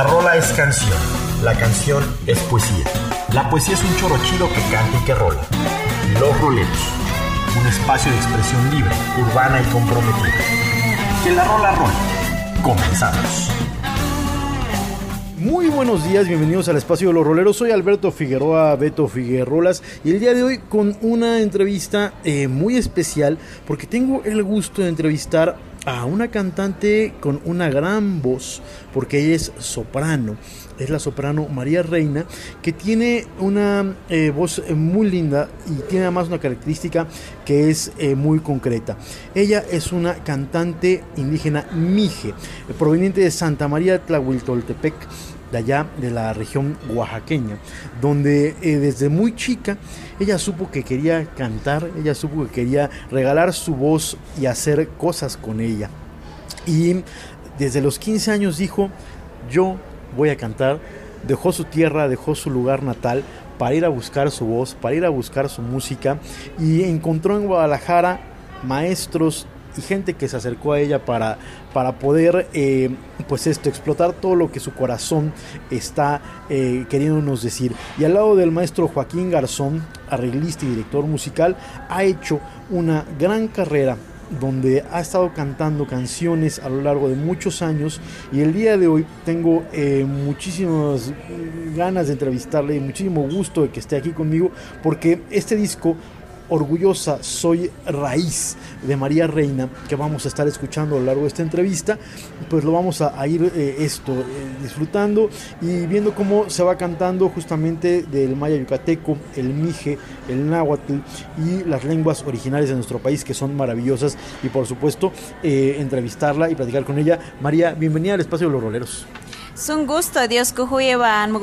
La rola es canción, la canción es poesía. La poesía es un choro chido que canta y que rola. Los roleros, un espacio de expresión libre, urbana y comprometida. Que la rola rola. Comenzamos. Muy buenos días, bienvenidos al espacio de los roleros. Soy Alberto Figueroa, Beto Figuerolas, y el día de hoy con una entrevista eh, muy especial porque tengo el gusto de entrevistar a una cantante con una gran voz, porque ella es soprano. Es la soprano María Reina, que tiene una eh, voz muy linda y tiene además una característica que es eh, muy concreta. Ella es una cantante indígena mije, proveniente de Santa María Tlahuiltoltepec de allá de la región oaxaqueña, donde eh, desde muy chica ella supo que quería cantar, ella supo que quería regalar su voz y hacer cosas con ella. Y desde los 15 años dijo, yo voy a cantar, dejó su tierra, dejó su lugar natal para ir a buscar su voz, para ir a buscar su música y encontró en Guadalajara maestros gente que se acercó a ella para, para poder eh, pues esto explotar todo lo que su corazón está eh, queriéndonos decir. Y al lado del maestro Joaquín Garzón arreglista y director musical ha hecho una gran carrera donde ha estado cantando canciones a lo largo de muchos años. Y el día de hoy tengo eh, muchísimas ganas de entrevistarle y muchísimo gusto de que esté aquí conmigo porque este disco Orgullosa Soy Raíz de María Reina, que vamos a estar escuchando a lo largo de esta entrevista, pues lo vamos a, ir eh, esto eh, disfrutando y viendo cómo se va cantando justamente del maya yucateco, el mije, el náhuatl y las lenguas originales de nuestro país que son maravillosas y por supuesto eh, entrevistarla y platicar con ella. María, bienvenida al espacio de los roleros. Un gusto, Dios Kuhuyevan,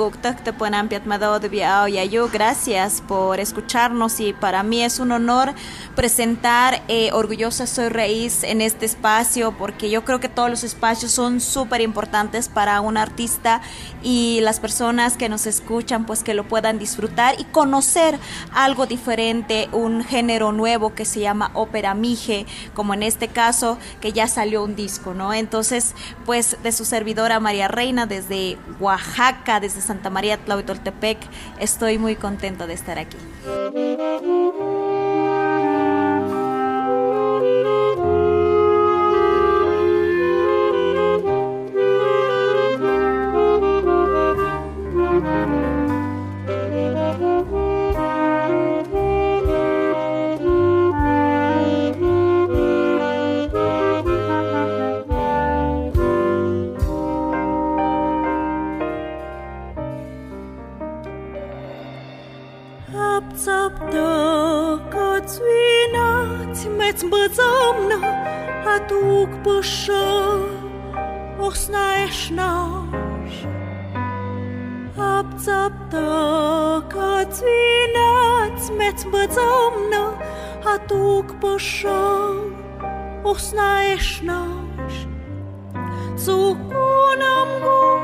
Yayo. Gracias por escucharnos y para mí es un honor presentar eh, Orgullosa Soy Raíz en este espacio porque yo creo que todos los espacios son súper importantes para un artista y las personas que nos escuchan pues que lo puedan disfrutar y conocer algo diferente, un género nuevo que se llama ópera mije, como en este caso que ya salió un disco, ¿no? Entonces, pues de su servidora María Reina desde Oaxaca, desde Santa María Tlahuitoltepec. Estoy muy contenta de estar aquí. замна, а тук паша, ох, знаеш наш, апцапта, кад винац мец базамна, а тук паша, ох, знаеш наш, цукунам гор.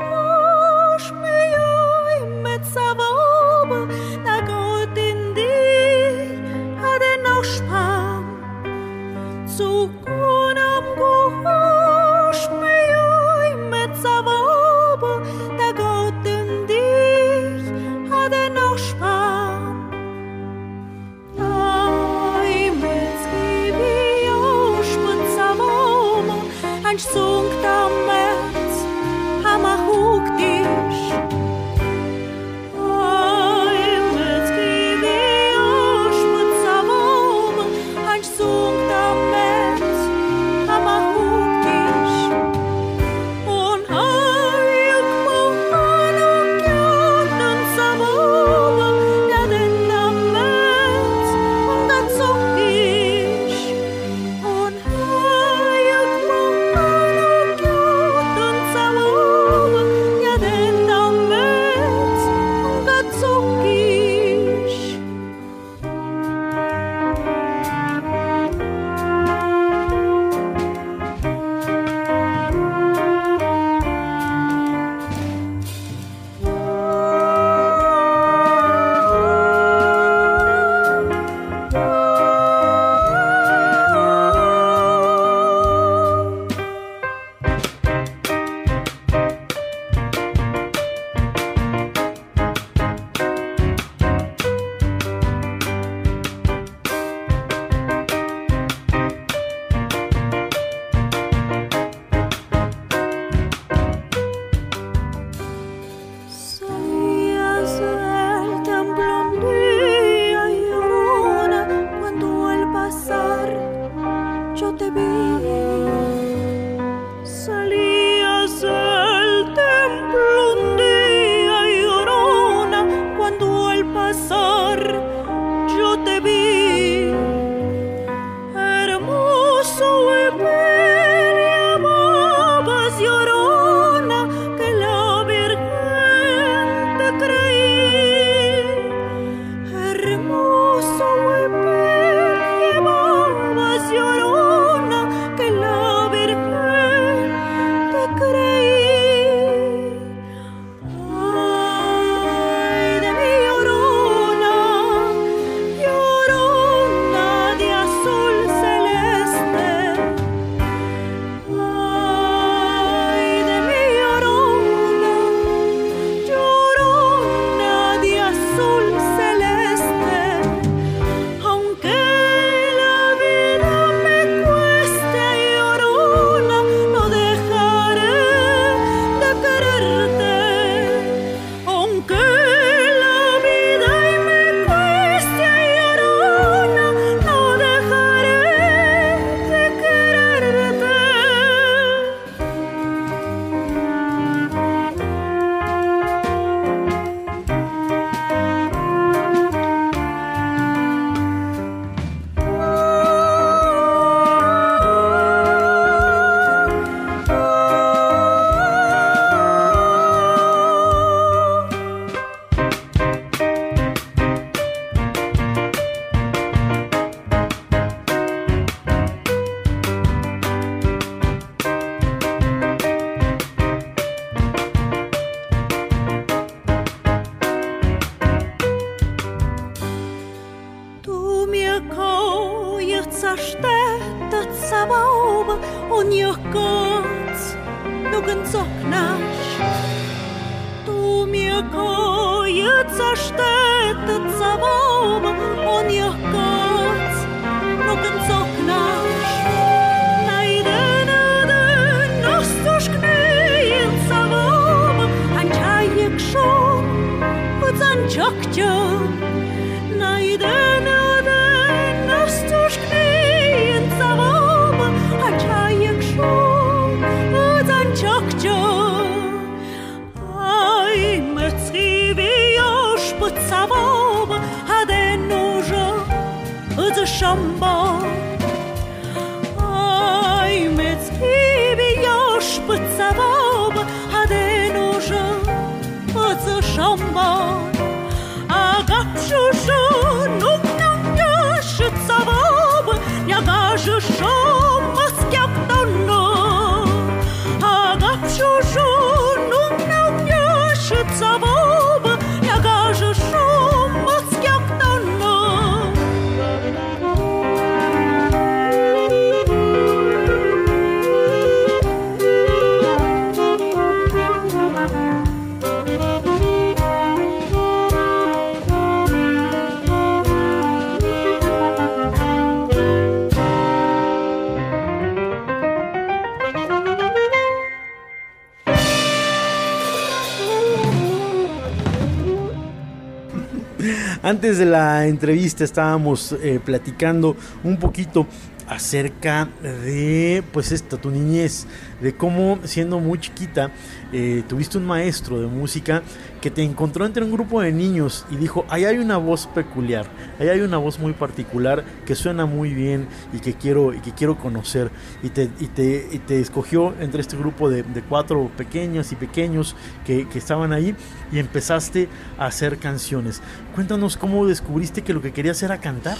Antes de la entrevista estábamos eh, platicando un poquito acerca de pues esta tu niñez, de cómo siendo muy chiquita eh, tuviste un maestro de música que te encontró entre un grupo de niños y dijo, ahí hay una voz peculiar, ahí hay una voz muy particular que suena muy bien y que quiero, y que quiero conocer. Y te, y te, y te escogió entre este grupo de, de cuatro pequeñas y pequeños que, que estaban ahí y empezaste a hacer canciones. Cuéntanos cómo descubriste que lo que querías era cantar.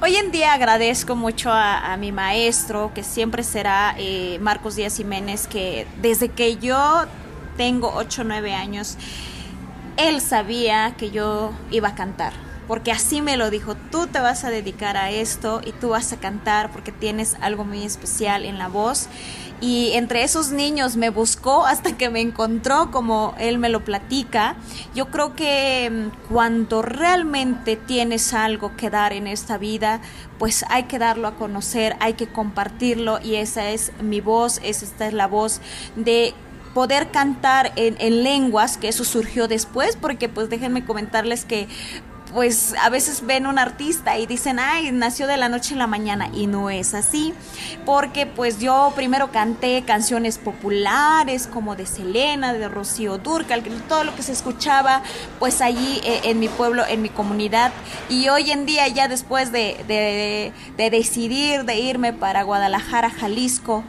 Hoy en día agradezco mucho a, mi maestro, que siempre será eh, Marcos Díaz Jiménez, que desde que yo tengo 8 o 9 años, él sabía que yo iba a cantar. Porque así me lo dijo, tú te vas a dedicar a esto y tú vas a cantar porque tienes algo muy especial en la voz. Y entre esos niños me buscó hasta que me encontró, como él me lo platica. Yo creo que mm, cuando realmente tienes algo que dar en esta vida, pues hay que darlo a conocer, hay que compartirlo y esa es mi voz, esa esta es la voz de poder cantar en, en lenguas, que eso surgió después, porque pues déjenme comentarles que pues a veces ven un artista y dicen, ay, nació de la noche en la mañana y no es así, porque pues yo primero canté canciones populares como de Selena, de Rocío Durcal, todo lo que se escuchaba pues allí eh, en mi pueblo, en mi comunidad. Y hoy en día ya después de, de, de decidir de irme para Guadalajara, Jalisco,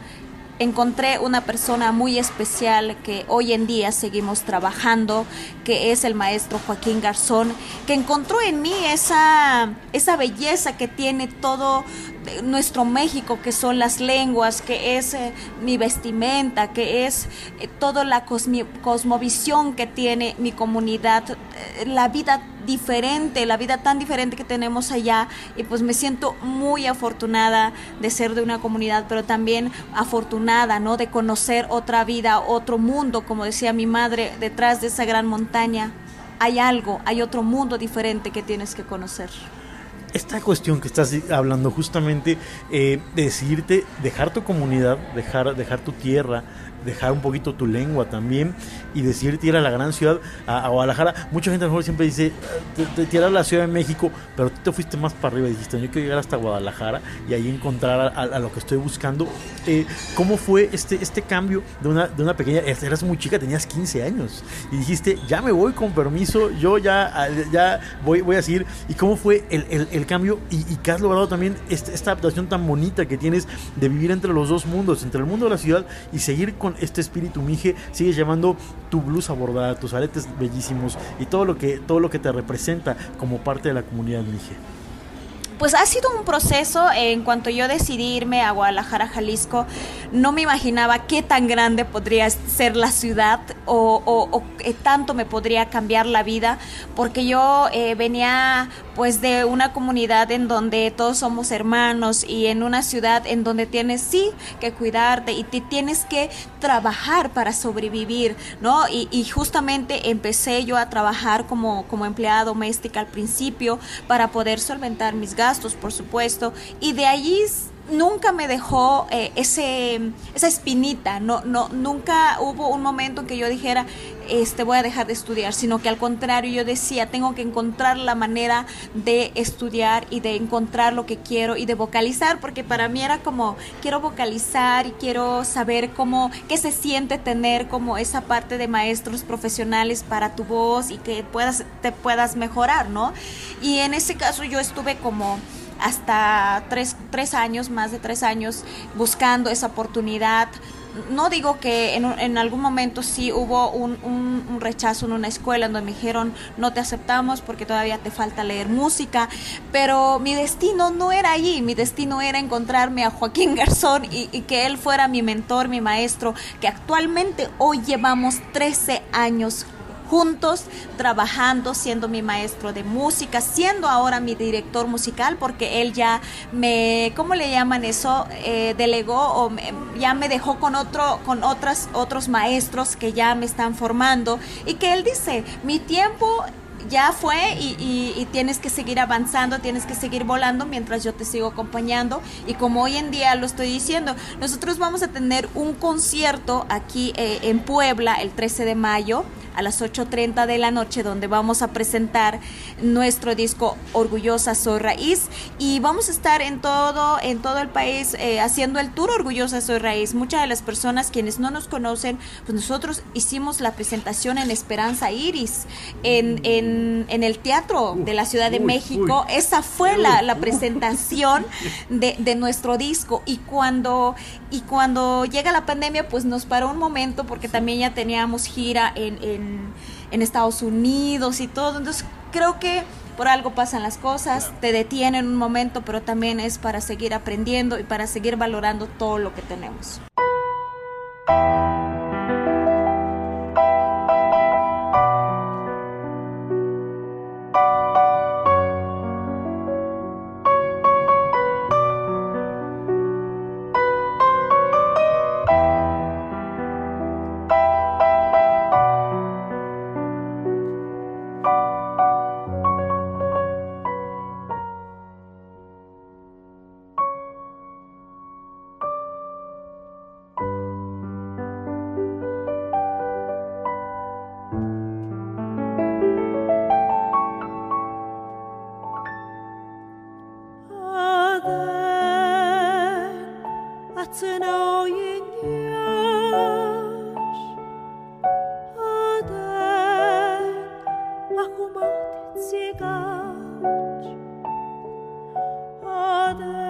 encontré una persona muy especial que hoy en día seguimos trabajando, que es el maestro Joaquín Garzón, que encontró en mí esa, esa belleza que tiene todo nuestro México, que son las lenguas, que es eh, mi vestimenta, que es eh, toda la cosmovisión que tiene mi comunidad, eh, la vida diferente, la vida tan diferente que tenemos allá y pues me siento muy afortunada de ser de una comunidad, pero también afortunada, ¿no? De conocer otra vida, otro mundo, como decía mi madre, detrás de esa gran montaña hay algo, hay otro mundo diferente que tienes que conocer. Esta cuestión que estás hablando justamente eh, de decidirte dejar tu comunidad, dejar, dejar tu tierra, dejar un poquito tu lengua también y decidirte ir a la gran ciudad, a, a Guadalajara. Mucha gente a lo mejor siempre dice, te, te a la Ciudad de México, pero tú te fuiste más para arriba y dijiste, yo quiero llegar hasta Guadalajara y ahí encontrar a, a- a lo que estoy buscando. Eh, ¿Cómo fue este, este cambio de una, de una pequeña, eras muy chica, tenías 15 años y dijiste, ya me voy con permiso, yo ya, ya voy, voy a seguir? ¿Y cómo fue el, el- el cambio y, y que has logrado también este- esta adaptación tan bonita que tienes de vivir entre los dos mundos, entre el mundo de la ciudad y seguir con este espíritu mije, sigues llevando tu blusa bordada, tus aretes bellísimos y todo lo que, todo lo que te representa como parte de la comunidad mije? Pues ha sido un proceso. En cuanto yo decidí irme a Guadalajara, Jalisco, no me imaginaba qué tan grande podría ser la ciudad o, qué tanto me podría cambiar la vida, porque yo eh, venía pues de una comunidad en donde todos somos hermanos y en una ciudad en donde tienes sí que cuidarte y te tienes que trabajar para sobrevivir, ¿no? Y, y justamente empecé yo a trabajar como, como empleada doméstica al principio para poder solventar mis gastos, por supuesto, y de allí nunca me dejó eh, ese, esa espinita, no, no, nunca hubo un momento en que yo dijera, este, voy a dejar de estudiar, sino que al contrario yo decía, tengo que encontrar la manera de estudiar y de encontrar lo que quiero y de vocalizar, porque para mí era como, quiero vocalizar y quiero saber cómo, qué se siente tener como esa parte de maestros profesionales para tu voz y que puedas, te puedas mejorar, ¿no? Y en ese caso yo estuve como hasta tres, tres años, más de tres años, buscando esa oportunidad. No digo que en, en algún momento sí hubo un, un, rechazo en una escuela donde me dijeron no te aceptamos porque todavía te falta leer música, pero mi destino no era allí, mi destino era encontrarme a Joaquín Garzón y, y que él fuera mi mentor, mi maestro, que actualmente hoy llevamos 13 años juntos trabajando, siendo mi maestro de música, siendo ahora mi director musical, porque él ya me, ¿cómo le llaman eso? Eh, delegó o ya me dejó con otro, con otras, otros maestros que ya me están formando y que él dice, mi tiempo ya fue y, tienes que seguir avanzando, tienes que seguir volando mientras yo te sigo acompañando. Y como hoy en día lo estoy diciendo, nosotros vamos a tener un concierto aquí eh, en Puebla el 13 de mayo a las 8.30 de la noche donde vamos a presentar nuestro disco Orgullosa Soy Raíz. Y vamos a estar en todo, en todo el país eh, haciendo el tour Orgullosa Soy Raíz. Muchas de las personas quienes no nos conocen, pues nosotros hicimos la presentación en Esperanza Iris, en, en, en el Teatro de la Ciudad de México. Esa fue la, la presentación de, de, nuestro disco. Y cuando, y cuando llega la pandemia pues nos paró un momento porque también ya teníamos gira en en, Estados Unidos y todo. Entonces creo que por algo pasan las cosas, te detienen un momento, pero también es para seguir aprendiendo y para seguir valorando todo lo que tenemos. La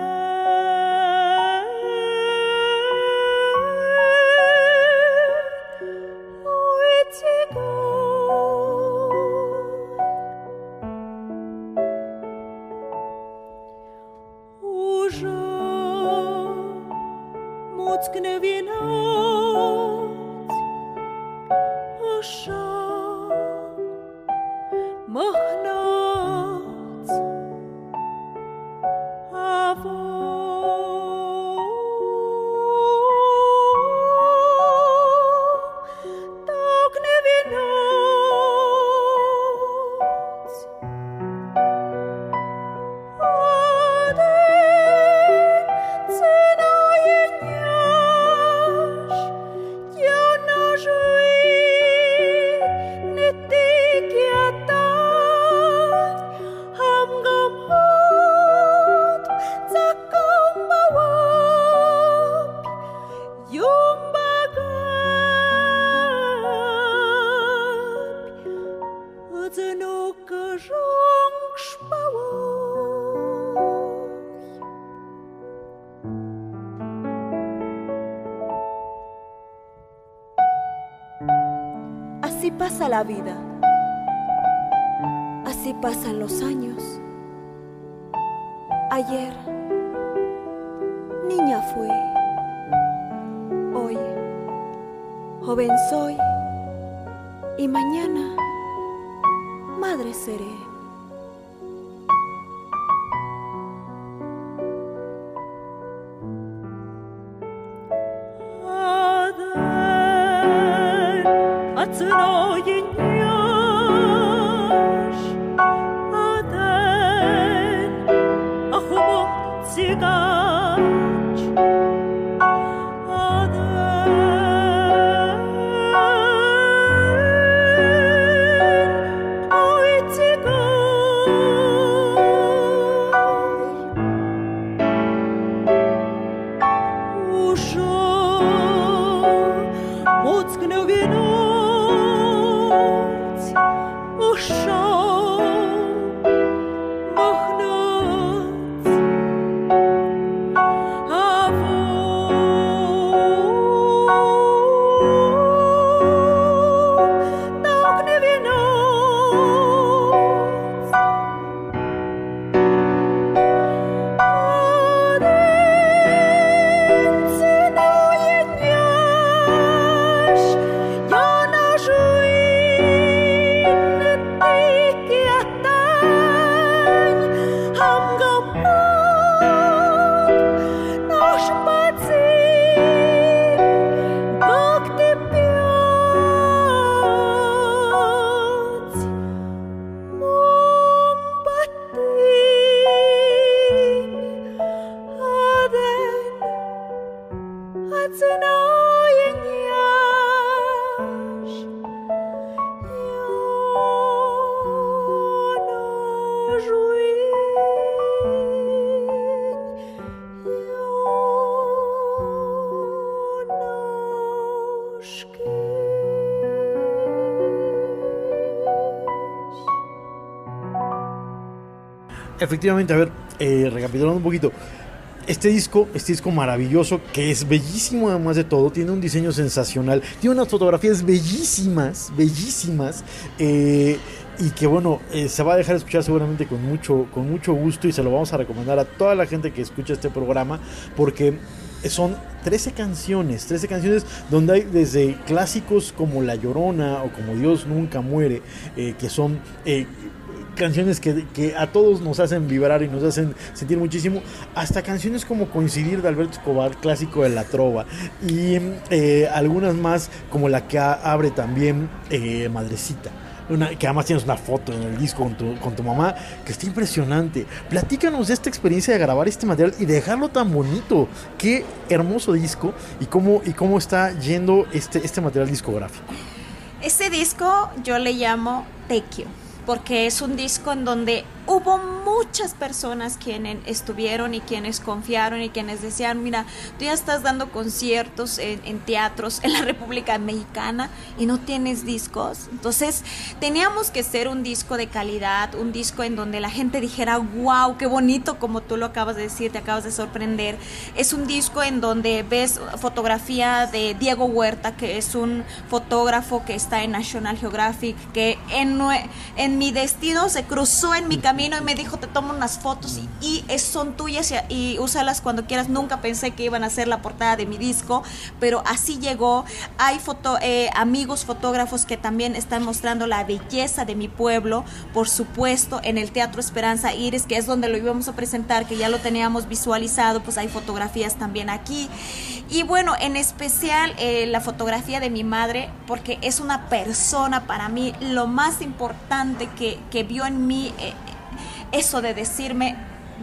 Sự 影 Efectivamente, a ver, eh, recapitulando un poquito. Este disco, este disco maravilloso, que es bellísimo además de todo, tiene un diseño sensacional, tiene unas fotografías bellísimas, bellísimas, eh, y que bueno, eh, se va a dejar escuchar seguramente con mucho, con mucho gusto y se lo vamos a recomendar a toda la gente que escucha este programa, porque son 13 canciones, 13 canciones donde hay desde clásicos como La Llorona o como Dios Nunca Muere, eh, que son... canciones que, que a todos nos hacen vibrar y nos hacen sentir muchísimo, hasta canciones como Coincidir de Alberto Escobar, clásico de la trova, y eh, algunas más como la que abre también eh, Madrecita. Una, que además tienes una foto en el disco con tu, con tu mamá, que está impresionante. Platícanos de esta experiencia de grabar este material y de dejarlo tan bonito. Qué hermoso disco y cómo, y cómo está yendo este, este material discográfico. Este disco yo le llamo Tequio, porque es un disco en donde hubo muchas personas quienes estuvieron y quienes confiaron y quienes decían, mira, tú ya estás dando conciertos en, teatros en la República Mexicana y no tienes discos. Entonces teníamos que ser un disco de calidad, un disco en donde la gente dijera, wow, qué bonito, como tú lo acabas de decir, te acabas de sorprender. Es un disco en donde ves fotografía de Diego Huerta, que es un fotógrafo que está en National Geographic, que en, en mi destino se cruzó en mi camino y me dijo, te tomo unas fotos y, son tuyas y, y úsalas cuando quieras. Nunca pensé que iban a ser la portada de mi disco, pero así llegó. Hay foto, eh, amigos fotógrafos que también están mostrando la belleza de mi pueblo, por supuesto, en el Teatro Esperanza Iris, que es donde lo íbamos a presentar, que ya lo teníamos visualizado, pues hay fotografías también aquí. Y bueno, en especial eh, la fotografía de mi madre, porque es una persona para mí, lo más importante que, que vio en mí, eh, eso de decirme,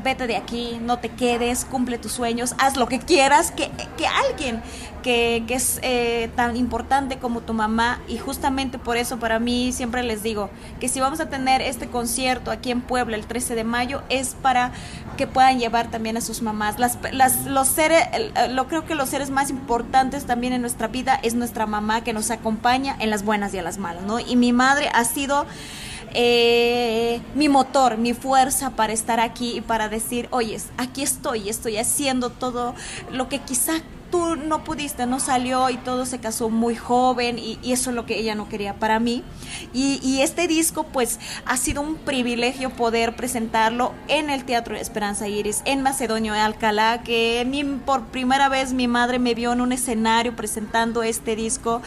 vete de aquí, no te quedes, cumple tus sueños, haz lo que quieras, que, que alguien que, que es eh, tan importante como tu mamá, y justamente por eso para mí siempre les digo que si vamos a tener este concierto aquí en Puebla el 13 de mayo, es para que puedan llevar también a sus mamás. Las, las, los seres, el- lo creo que los seres más importantes también en nuestra vida es nuestra mamá que nos acompaña en las buenas y en las malas, ¿no? Y mi madre ha sido eh, mi motor, mi fuerza para estar aquí y para decir, oyes, aquí estoy, estoy haciendo todo lo que quizá no pudiste, no salió y todo se casó muy joven y, eso es lo que ella no quería para mí. Y, este disco pues ha sido un privilegio poder presentarlo en el Teatro Esperanza Iris, en Macedonio de Alcalá, que por primera vez mi madre me vio en un escenario presentando este disco,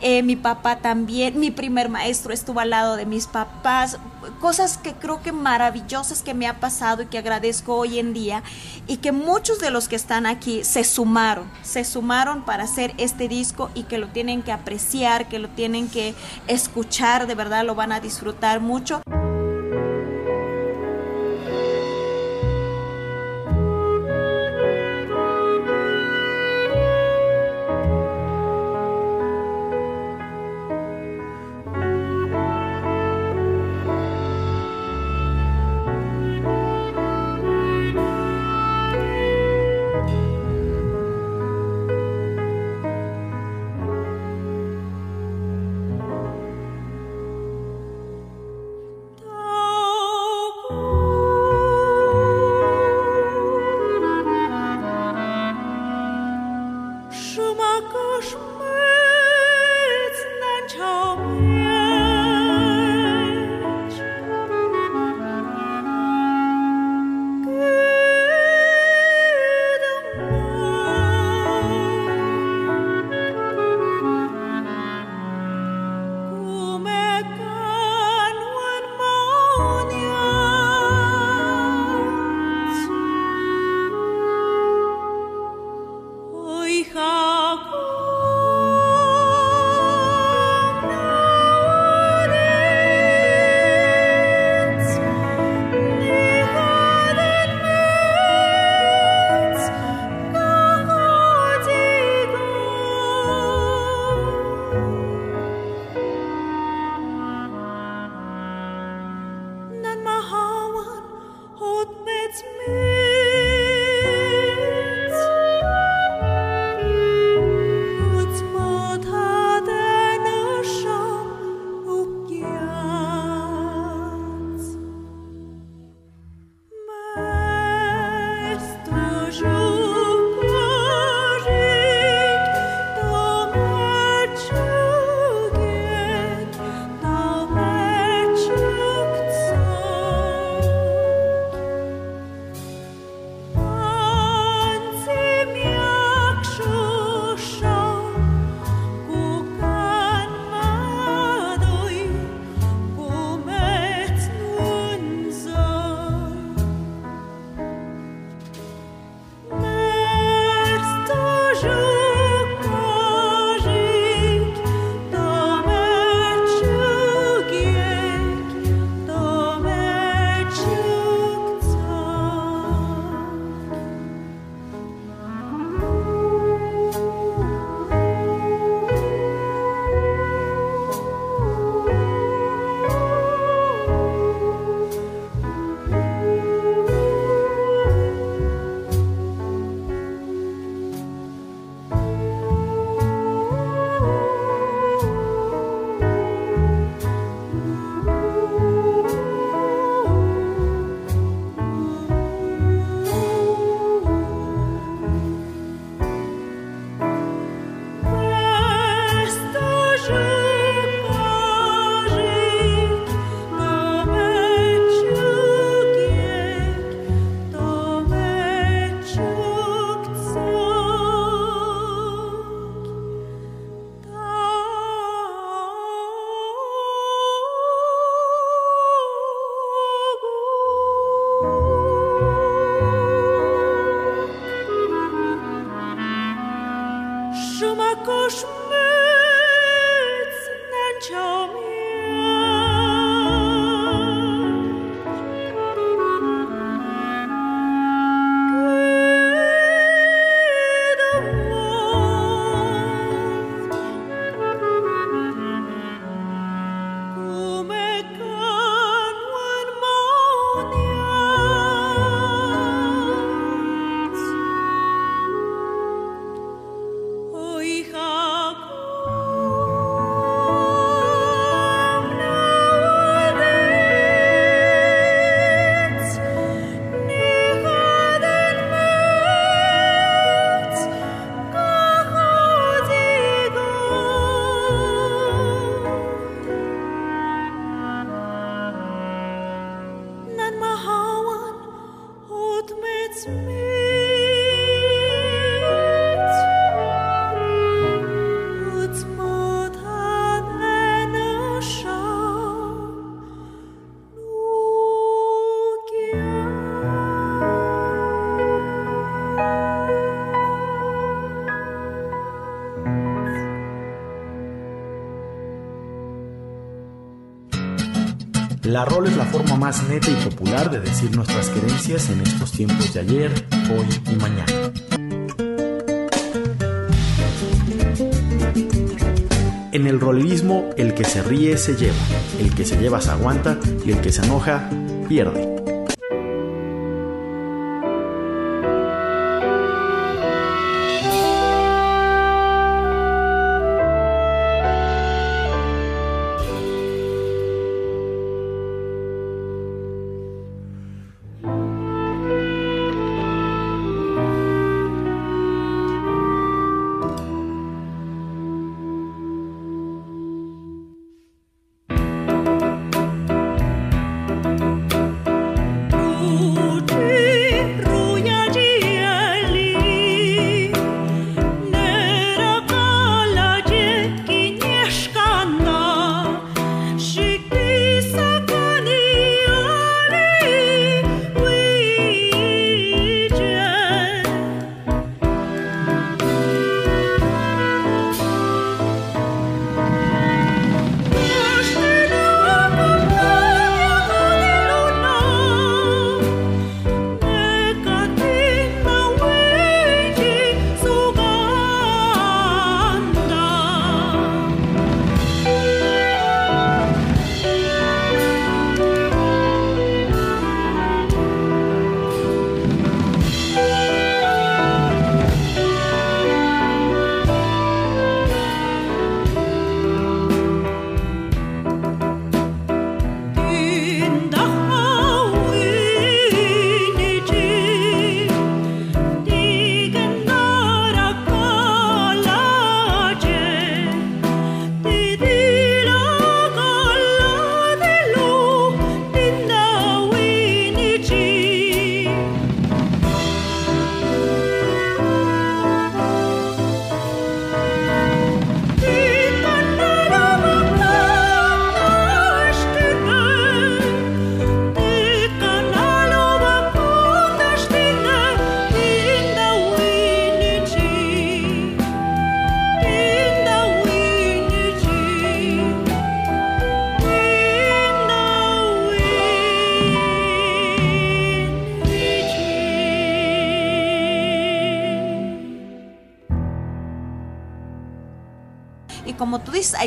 eh, mi papá también, mi primer maestro estuvo al lado de mis papás, cosas que creo que maravillosas que me ha pasado y que agradezco hoy en día y que muchos de los que están aquí se sumaron, se sumaron para hacer este disco y que lo tienen que apreciar, que lo tienen que escuchar, de verdad lo van a disfrutar mucho. Uśmyć nęcią La es la forma más neta y popular de decir nuestras creencias en estos tiempos de ayer, hoy y mañana. En el rolerismo, el que se ríe se lleva, el que se lleva se aguanta y el que se enoja pierde.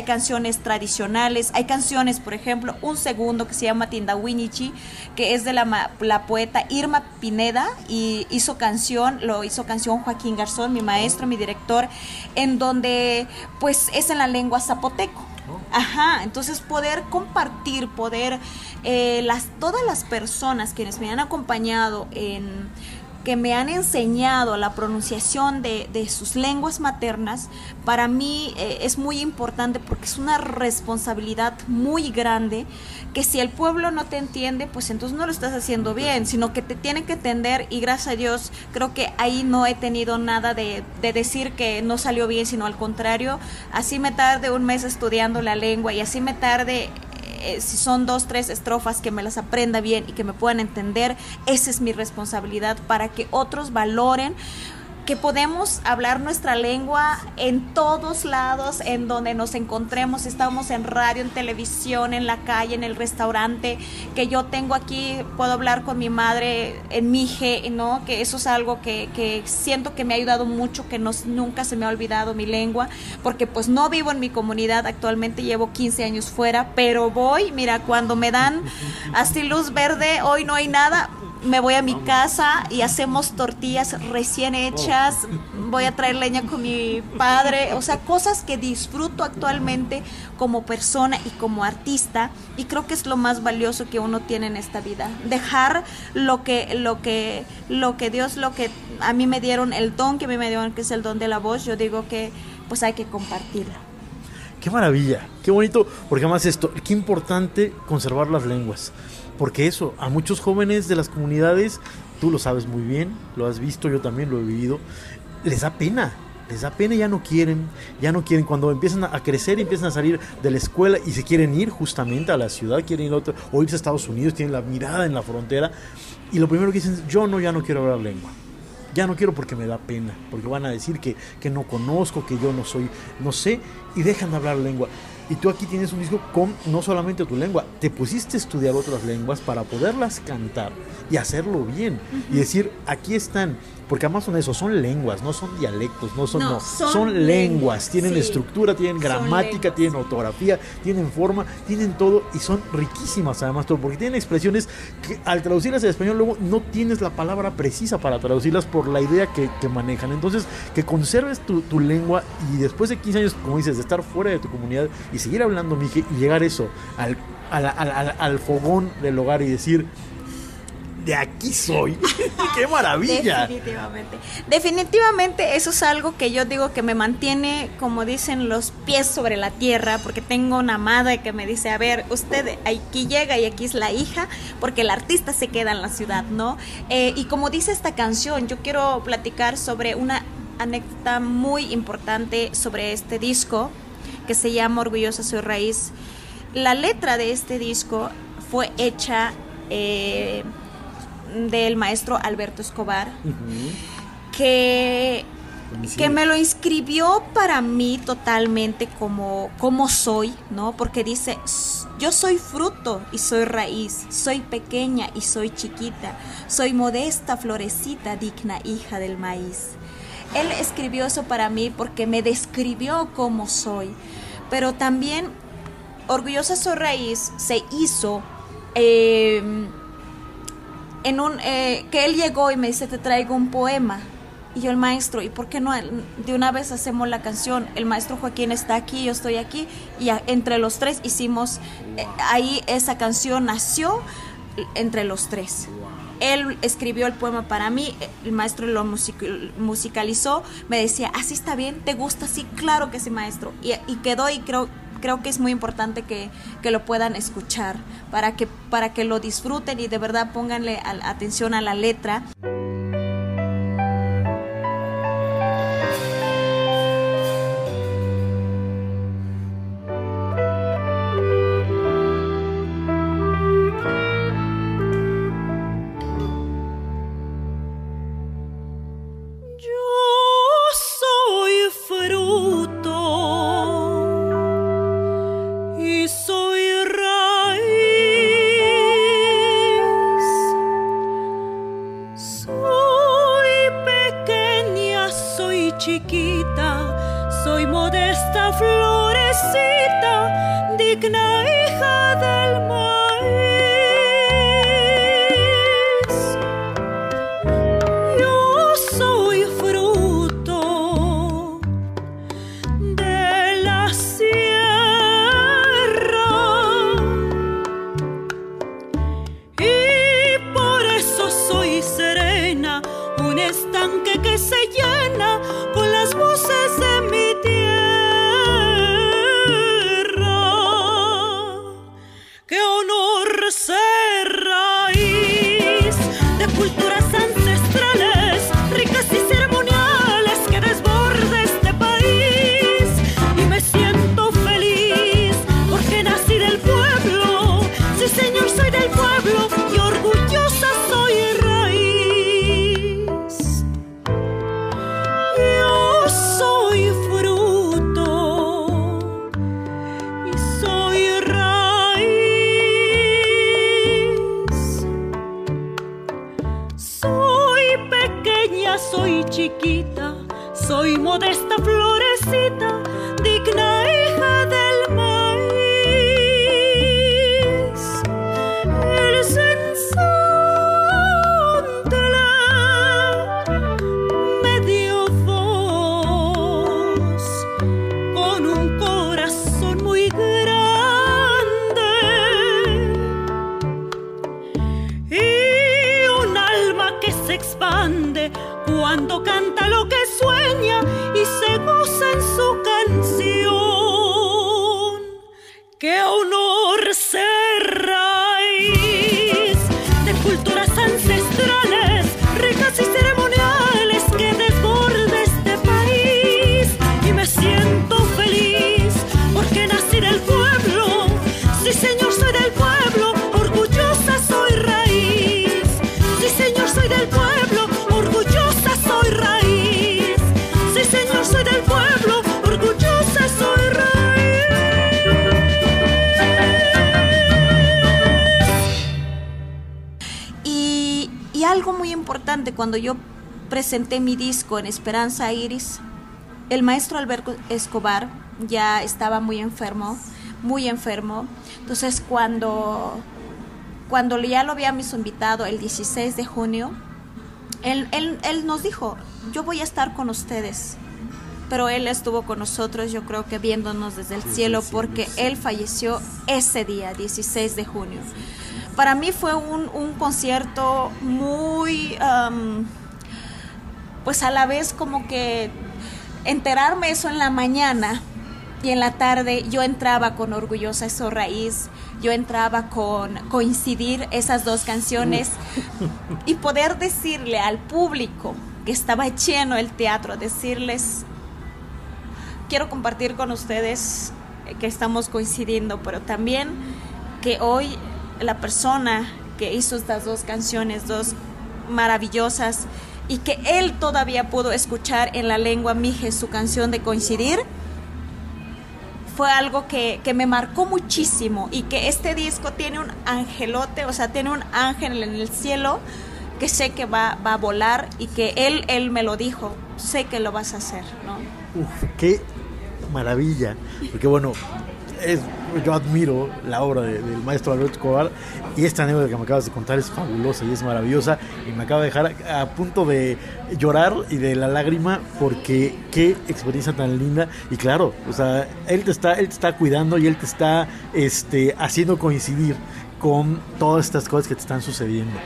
Hay canciones tradicionales, hay canciones, por ejemplo, un segundo que se llama Tindawinichi, que es de la, la poeta Irma Pineda y hizo canción, lo hizo canción Joaquín Garzón, mi maestro, mi director, en donde pues es en la lengua zapoteco. Ajá, entonces poder compartir, poder, eh, las, todas las personas quienes me han acompañado en que me han enseñado la pronunciación de, sus lenguas maternas, para mí eh, es muy importante porque es una responsabilidad muy grande que si el pueblo no te entiende, pues entonces no lo estás haciendo bien, sino que te tiene que entender y gracias a Dios creo que ahí no he tenido nada de, de decir que no salió bien, sino al contrario, así me tarde un mes estudiando la lengua y así me tarde eh, si son dos, tres estrofas, que me las aprenda bien y que me puedan entender, esa es mi responsabilidad para que otros valoren que podemos hablar nuestra lengua en todos lados en donde nos encontremos, estamos en radio, en televisión, en la calle, en el restaurante, que yo tengo aquí, puedo hablar con mi madre en Mije, ¿no? Que eso es algo que, que siento que me ha ayudado mucho, que no, nunca se me ha olvidado mi lengua, porque pues no vivo en mi comunidad, actualmente llevo 15 años fuera, pero voy, mira, cuando me dan así luz verde, hoy no hay nada, me voy a mi casa y hacemos tortillas recién hechas, voy a traer leña con mi padre, o sea, cosas que disfruto actualmente como persona y como artista y creo que es lo más valioso que uno tiene en esta vida, dejar lo que lo que lo que Dios lo que a mí me dieron el don que a mí me dieron que es el don de la voz, yo digo que pues hay que compartirla. Qué maravilla, qué bonito, porque además esto, qué importante conservar las lenguas. Porque eso, a muchos jóvenes de las comunidades, tú lo sabes muy bien, lo has visto, yo también lo he vivido, les da pena, les da pena ya no quieren, ya no quieren. Cuando empiezan a crecer empiezan a salir de la escuela y se quieren ir justamente a la ciudad, quieren ir a otro, o irse a Estados Unidos, tienen la mirada en la frontera, y lo primero que dicen es, yo no, ya no quiero hablar lengua. Ya no quiero porque me da pena, porque van a decir que, que no conozco, que yo no soy, no sé, y dejan de hablar lengua. Y tú aquí tienes un disco con no solamente tu lengua, te pusiste a estudiar otras lenguas para poderlas cantar y hacerlo bien. Y decir, aquí están, porque además son eso, son lenguas, no son dialectos, no son, No, no, son son, lenguas, lenguas, tienen sí. estructura, tienen gramática, tienen ortografía, tienen forma, tienen todo y son riquísimas además todo, porque tienen expresiones que al traducirlas al español luego no tienes la palabra precisa para traducirlas por la idea que, que manejan. Entonces, que conserves tu, tu lengua y después de 15 años, como dices, de estar fuera de tu comunidad y seguir hablando, Mije, y llegar eso al, al- al- al fogón del hogar y decir, de aquí soy. ¡Qué maravilla! Definitivamente. Definitivamente eso es algo que yo digo que me mantiene, como dicen, los pies sobre la tierra, porque tengo una amada que me dice, a ver, usted aquí llega y aquí es la hija, porque el artista se queda en la ciudad, ¿no? Eh, y como dice esta canción, yo quiero platicar sobre una anécdota muy importante sobre este disco, que se llama Orgullosa Soy Raíz. La letra de este disco fue hecha... eh, del maestro Alberto Escobar, que, que me lo inscribió para mí totalmente como, como soy, ¿no? Porque dice, "S- yo soy fruto y soy raíz, soy pequeña y soy chiquita, soy modesta florecita, digna hija del maíz. Él escribió eso para mí porque me describió como soy, pero también Orgullosa Soy Raíz se hizo... eh, en un eh, que él llegó y me dice te traigo un poema y yo el maestro y por qué no de una vez hacemos la canción. El maestro Joaquín está aquí yo estoy aquí y a- entre los tres hicimos eh, ahí esa canción nació entre los tres. Él escribió el poema para mí, el maestro lo music- musicalizó, me decía, así está bien, ¿te gusta? Sí, claro que sí, maestro. Y, y quedó y creo, creo que es muy importante que, que lo puedan escuchar para que, para que lo disfruten y de verdad pónganle al- atención a la letra. Florecita, cuando canta lo que sueña y se goza en su canción. Importante cuando yo presenté mi disco en Esperanza Iris, el maestro Alberto Escobar ya estaba muy enfermo, muy enfermo. Entonces cuando, cuando ya lo habíamos invitado el 16 de junio, él, él, él nos dijo, yo voy a estar con ustedes. Pero él estuvo con nosotros, yo creo que viéndonos desde el cielo, porque él falleció ese día, 16 de junio. Para mí fue un, un concierto muy, pues a la vez como que enterarme eso en la mañana y en la tarde yo entraba con Orgullosa Eso Raíz, yo entraba con coincidir esas dos canciones y poder decirle al público que estaba lleno el teatro, decirles, quiero compartir con ustedes que estamos coincidiendo, pero también que hoy la persona que hizo estas dos canciones, dos maravillosas, y que él todavía pudo escuchar en la lengua mije su canción de coincidir, fue algo que, que, me marcó muchísimo y que este disco tiene un angelote, o sea, tiene un ángel en el cielo que sé que va, va a volar y que él, él me lo dijo, sé que lo vas a hacer, ¿no? Uf, qué maravilla, porque bueno, es, yo admiro la obra de, del maestro Alberto Escobar y esta anécdota que me acabas de contar es fabulosa y es maravillosa y me acaba de dejar a, a, punto de llorar y de la lágrima porque qué experiencia tan linda y claro, o sea, él te está, él te está cuidando y él te está este, haciendo coincidir con todas estas cosas que te están sucediendo.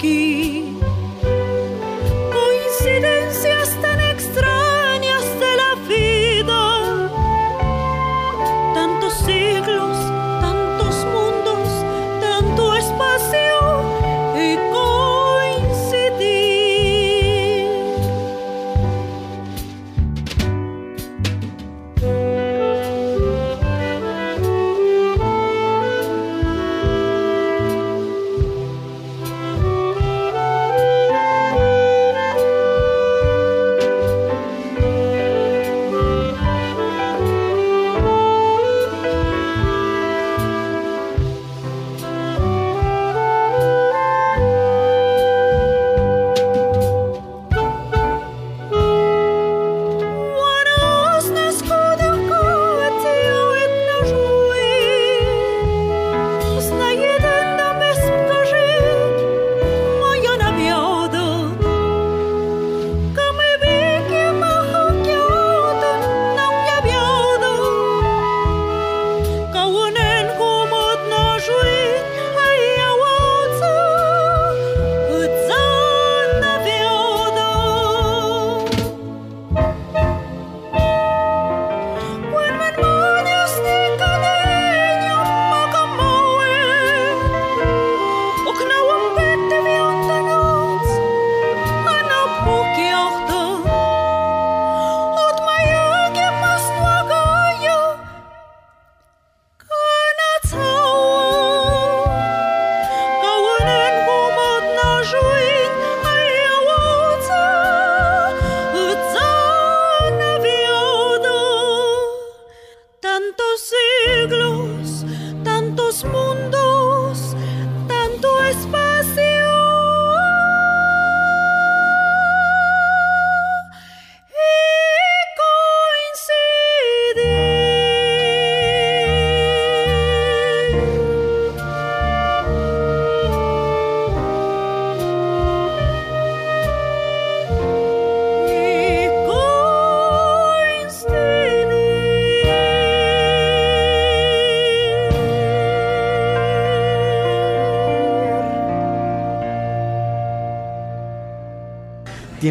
aquí.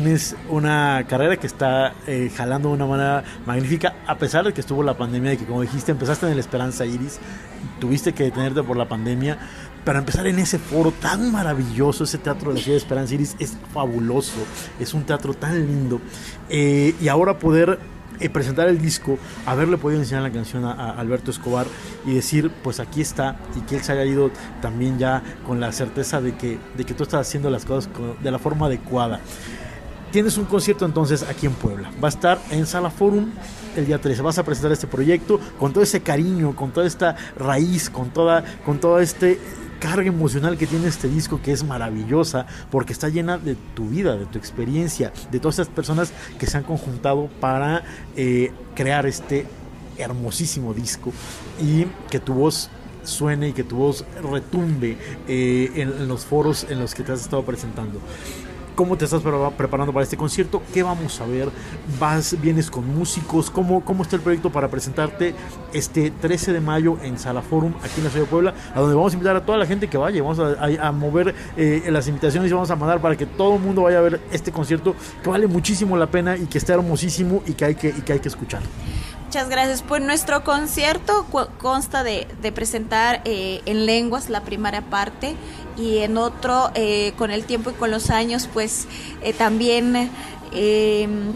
Tienes una carrera que está eh, jalando de una manera magnífica, a pesar de que estuvo la pandemia, de que como dijiste, empezaste en el Esperanza Iris, tuviste que detenerte por la pandemia, para empezar en ese foro tan maravilloso, ese teatro de la ciudad de Esperanza Iris es fabuloso, es un teatro tan lindo, eh, y ahora poder eh, presentar el disco, haberle podido enseñar la canción a, Alberto Escobar y decir, pues aquí está, y que él se haya ido también ya con la certeza de que, de que tú estás haciendo las cosas de la forma adecuada. Tienes un concierto entonces aquí en Puebla. Va a estar en Sala Forum el día 13. Vas a presentar este proyecto con todo ese cariño, con toda esta raíz, con toda, con todo este carga emocional que tiene este disco que es maravillosa porque está llena de tu vida, de tu experiencia, de todas estas personas que se han conjuntado para eh, crear este hermosísimo disco y que tu voz suene y que tu voz retumbe eh, en, los foros en los que te has estado presentando cómo te estás preparando para este concierto, qué vamos a ver, vas, vienes con músicos, cómo, cómo está el proyecto para presentarte este 13 de mayo en Sala Forum, aquí en la ciudad de Puebla, a donde vamos a invitar a toda la gente que vaya, vamos a, mover eh, las invitaciones y vamos a mandar para que todo el mundo vaya a ver este concierto que vale muchísimo la pena y que está hermosísimo y que hay que, y que, hay que escuchar. Muchas gracias. Pues nuestro concierto consta de, presentar eh, en lenguas la primera parte y en otro, eh, con el tiempo y con los años, pues eh, también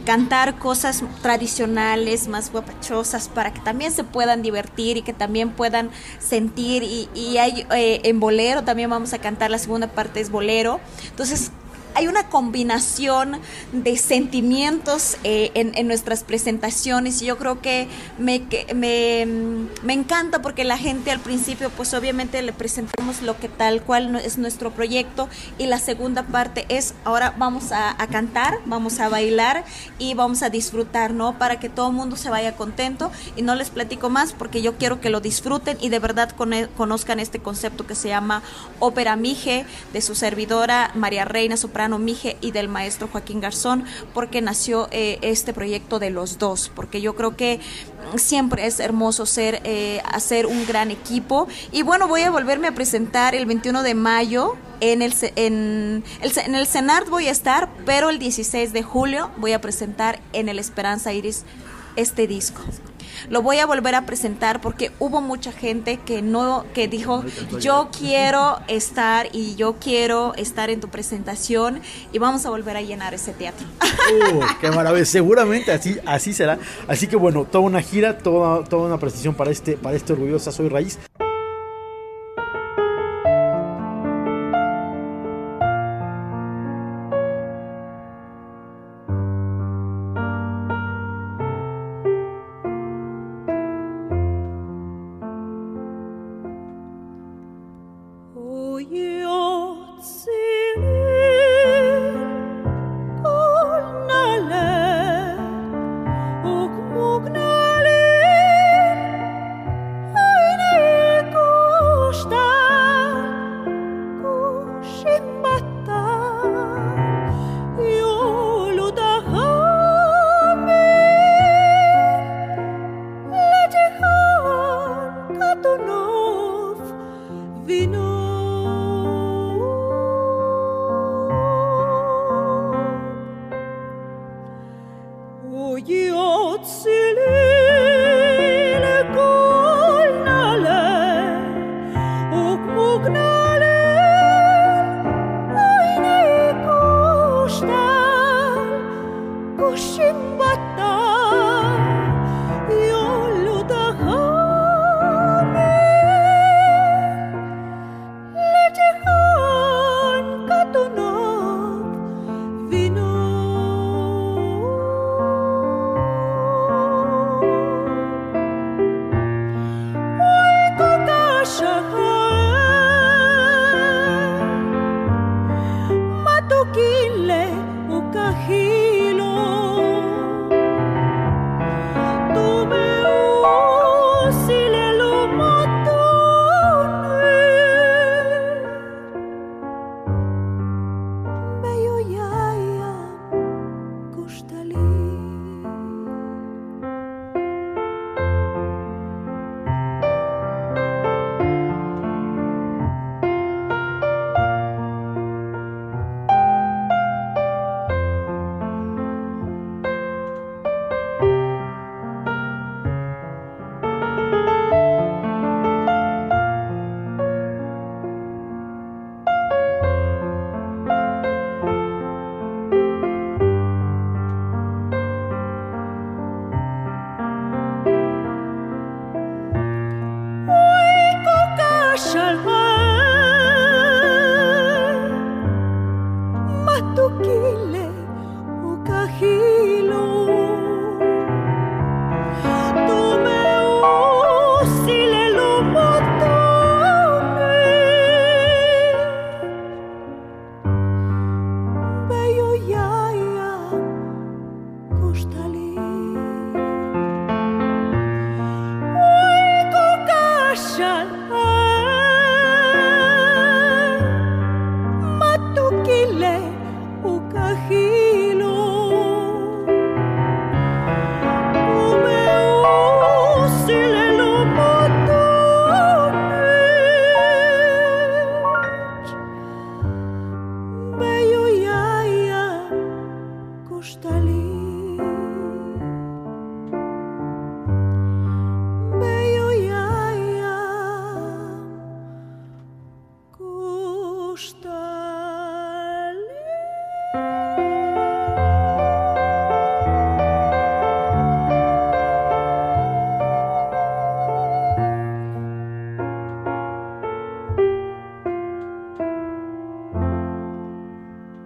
cantar cosas tradicionales, más guapachosas, para que también se puedan divertir y que también puedan sentir. Y, y hay en bolero también vamos a cantar, la segunda parte es bolero. Entonces, hay una combinación de sentimientos eh, en, nuestras presentaciones y yo creo que me, me, me, encanta porque la gente al principio pues obviamente le presentamos lo que tal cual es nuestro proyecto y la segunda parte es ahora vamos a, cantar, vamos a bailar y vamos a disfrutar, ¿no? Para que todo el mundo se vaya contento y no les platico más porque yo quiero que lo disfruten y de verdad conozcan este concepto que se llama Ópera Mije de su servidora María Reina Soprano Mije y del maestro Joaquín Garzón, porque nació eh, este proyecto de los dos, porque yo creo que siempre es hermoso ser, eh, hacer un gran equipo. Y bueno, voy a volverme a presentar el 21 de mayo. En el, en, el, en voy a estar, pero el 16 de julio voy a presentar en el Esperanza Iris este disco. Lo voy a volver a presentar porque hubo mucha gente que no que dijo, "Yo quiero estar y yo quiero estar en tu presentación" y vamos a volver a llenar ese teatro. Uh, qué maravilla, seguramente así así será. Así que bueno, toda una gira, toda toda una presentación para este para este orgullosa Soy Raíz.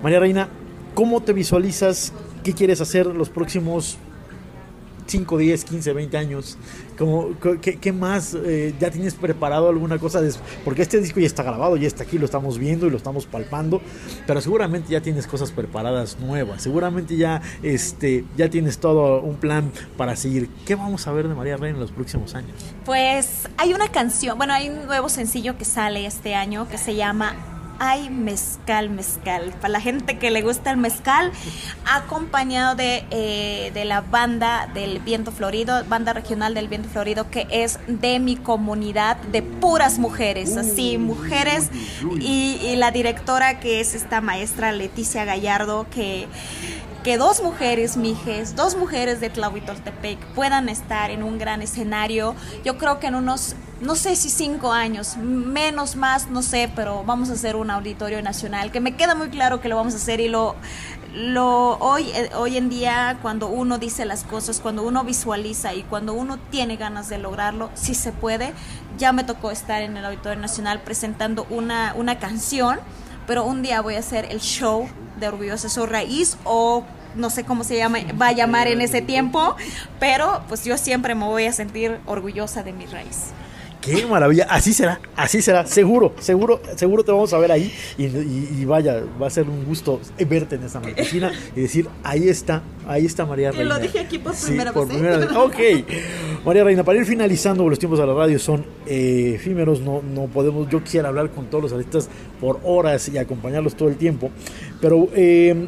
María Reina, ¿cómo te visualizas? ¿Qué quieres hacer los próximos 5, 10, 15, 20 años? ¿Cómo, qué, más? eh, ¿Ya tienes preparado alguna cosa? des- Porque este disco ya está grabado, ya está aquí, lo estamos viendo y lo estamos palpando, pero seguramente ya tienes cosas preparadas nuevas, seguramente ya, este, ya tienes todo un plan para seguir. ¿Qué vamos a ver de María Reina en los próximos años? Pues hay una canción, bueno, hay un nuevo sencillo que sale este año que se llama Ay Mezcal Mezcal. Para la gente que le gusta el mezcal, acompañado de, eh, de la banda del Viento Florido, banda regional del Viento Florido, que es de mi comunidad de puras mujeres, así, mujeres. Y, y la directora que es esta maestra Leticia Gallardo, que que dos mujeres, mijes, dos mujeres de Tlahuitoltepec puedan estar en un gran escenario. Yo creo que en unos, no sé si cinco años, menos, más, no sé, pero vamos a hacer un auditorio nacional, que me queda muy claro que lo vamos a hacer y lo, lo hoy, eh, hoy en día cuando uno dice las cosas, cuando uno visualiza y cuando uno tiene ganas de lograrlo, sí se puede. Ya me tocó estar en el Auditorio Nacional presentando una, una canción, pero un día voy a hacer el show de Orgullosa Soy Raíz o no sé cómo se llama, va a llamar en ese tiempo, pero pues yo siempre me voy a sentir orgullosa de mi raíz. Qué maravilla, así será, así será, seguro, seguro, seguro te vamos a ver ahí y, y- y vaya, va a ser un gusto verte en esa marquesina y decir, ahí está, ahí está María Reina. lo dije aquí por Sí, primera por vez, ¿eh? primera vez. Ok, María Reina, para ir finalizando, los tiempos de la radio son eh, efímeros, no, no podemos, yo quisiera hablar con todos los artistas por horas y acompañarlos todo el tiempo, pero... eh,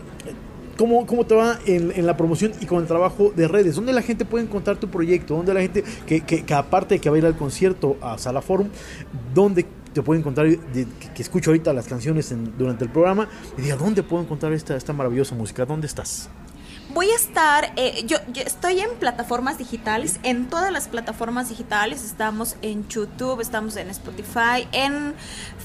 ¿Cómo, ¿Cómo te va en, en la promoción y con el trabajo de redes? ¿Dónde la gente puede encontrar tu proyecto? ¿Dónde la gente, que, que, que aparte de que va a ir al concierto a Sala Forum, dónde te puede encontrar, que, que escucho ahorita las canciones en- durante el programa, y diga, ¿dónde puedo encontrar esta, esta maravillosa música? ¿Dónde estás? Voy a estar, eh, yo, yo estoy en plataformas digitales, en todas las plataformas digitales, estamos en YouTube, estamos en Spotify, en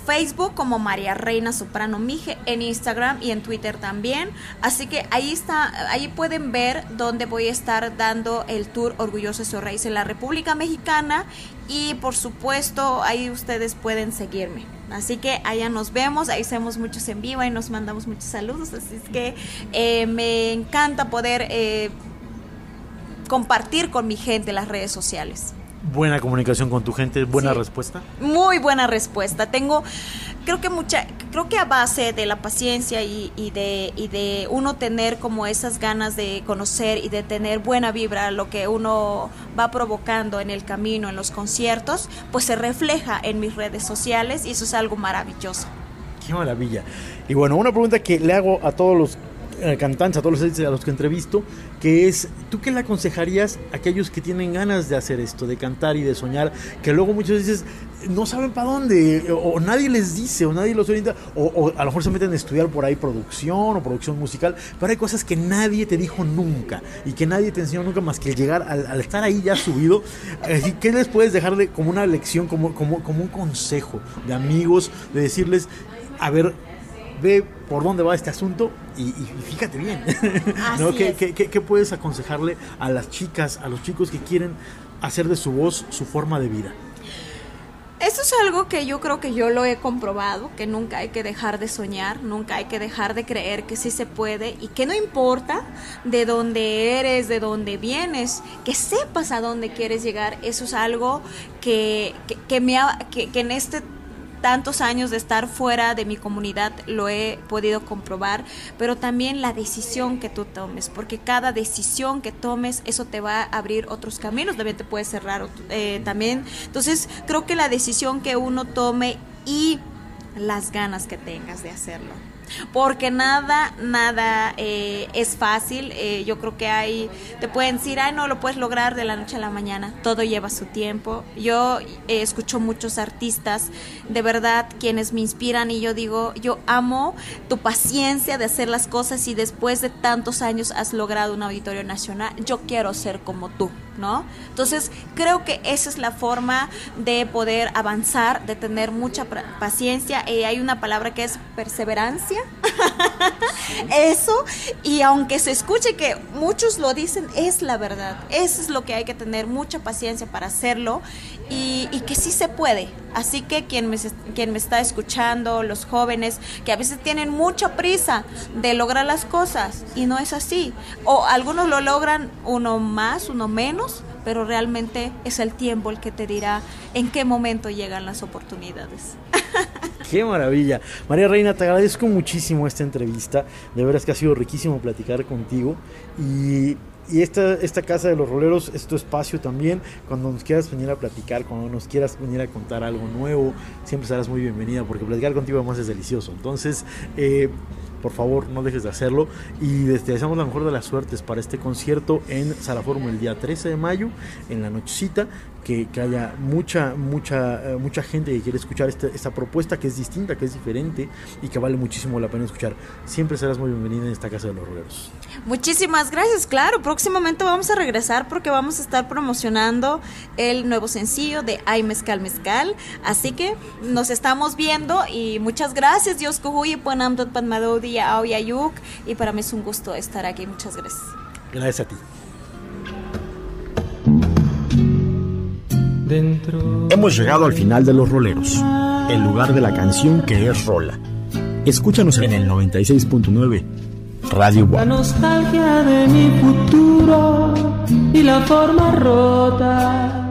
Facebook como María Reina Soprano Mije, en Instagram y en Twitter también. Así que ahí está, ahí pueden ver dónde voy a estar dando el tour Orgulloso Soy Raíz en la República Mexicana y por supuesto ahí ustedes pueden seguirme. Así que allá nos vemos, ahí hacemos muchos en vivo y nos mandamos muchos saludos. Así es que eh, me encanta poder eh, compartir con mi gente las redes sociales. Buena comunicación con tu gente, buena Sí. respuesta. Muy buena respuesta. Tengo, creo que mucha, creo que a base de la paciencia y, y de, y de uno tener como esas ganas de conocer y de tener buena vibra, lo que uno va provocando en el camino, en los conciertos, pues se refleja en mis redes sociales y eso es algo maravilloso. Qué maravilla. Y bueno, una pregunta que le hago a todos los cantantes, a todos los a los que entrevisto, que es, ¿tú qué le aconsejarías a aquellos que tienen ganas de hacer esto, de cantar y de soñar, que luego muchos dices, no saben para dónde, o, o nadie les dice, o nadie los orienta, o, o a lo mejor se meten a estudiar por ahí producción o producción musical, pero hay cosas que nadie te dijo nunca y que nadie te enseñó nunca más que llegar al, al estar ahí ya subido. ¿Qué les puedes dejarle como una lección, como, como, como un consejo de amigos, de decirles, a ver, ve por dónde va este asunto y, y fíjate bien. ¿no? ¿Qué, es. qué- qué- qué puedes aconsejarle a las chicas, a los chicos que quieren hacer de su voz su forma de vida? Eso es algo que yo creo que yo lo he comprobado, que nunca hay que dejar de soñar, nunca hay que dejar de creer que sí se puede y que no importa de dónde eres, de dónde vienes, que sepas a dónde quieres llegar. Eso es algo que, que, que me ha, que, que en este tantos años de estar fuera de mi comunidad lo he podido comprobar, pero también la decisión que tú tomes, porque cada decisión que tomes, eso te va a abrir otros caminos, también te puede cerrar eh, también. Entonces, creo que la decisión que uno tome y las ganas que tengas de hacerlo porque nada, nada eh, es fácil. Eh, yo creo que hay, te pueden decir, ay, no lo puedes lograr de la noche a la mañana. Todo lleva su tiempo. Yo eh, escucho muchos artistas, de verdad, quienes me inspiran y yo digo, yo amo tu paciencia de hacer las cosas y después de tantos años has logrado un auditorio nacional. Yo quiero ser como tú. ¿No? Entonces, creo que esa es la forma de poder avanzar, de tener mucha paciencia. y hay una palabra que es perseverancia, Eso, y aunque se escuche que muchos lo dicen, es la verdad. Eso es lo que hay que tener mucha paciencia para hacerlo y, que sí se puede. Así que quien me, quien me está escuchando, los jóvenes, que a veces tienen mucha prisa de lograr las cosas y no es así. O algunos lo logran uno más, uno menos, pero realmente es el tiempo el que te dirá en qué momento llegan las oportunidades. Qué maravilla. María Reina, te agradezco muchísimo esta entrevista. De veras que ha sido riquísimo platicar contigo. Y, esta, casa de los roleros es espacio también. Cuando nos quieras venir a platicar, cuando nos quieras venir a contar algo nuevo, siempre serás muy bienvenida porque platicar contigo además es delicioso. Entonces, eh, por favor no dejes de hacerlo y les deseamos la mejor de las suertes para este concierto en Sala el día 13 de mayo en la nochecita que, que haya mucha mucha eh, mucha gente que quiere escuchar esta, esta, propuesta que es distinta que es diferente y que vale muchísimo la pena escuchar siempre serás muy bienvenida en esta casa de los roleros muchísimas gracias claro próximamente vamos a regresar porque vamos a estar promocionando el nuevo sencillo de Ay Mezcal Mezcal así que nos estamos viendo y muchas gracias Dios Kuhuyi Puanamdot Padmadodi y para mí es un gusto estar aquí. Muchas gracias. Gracias a ti. Hemos llegado al final de Los Roleros, el lugar de la canción que es rola. Escúchanos en el 96.9 Radio La nostalgia de mi futuro y la forma rota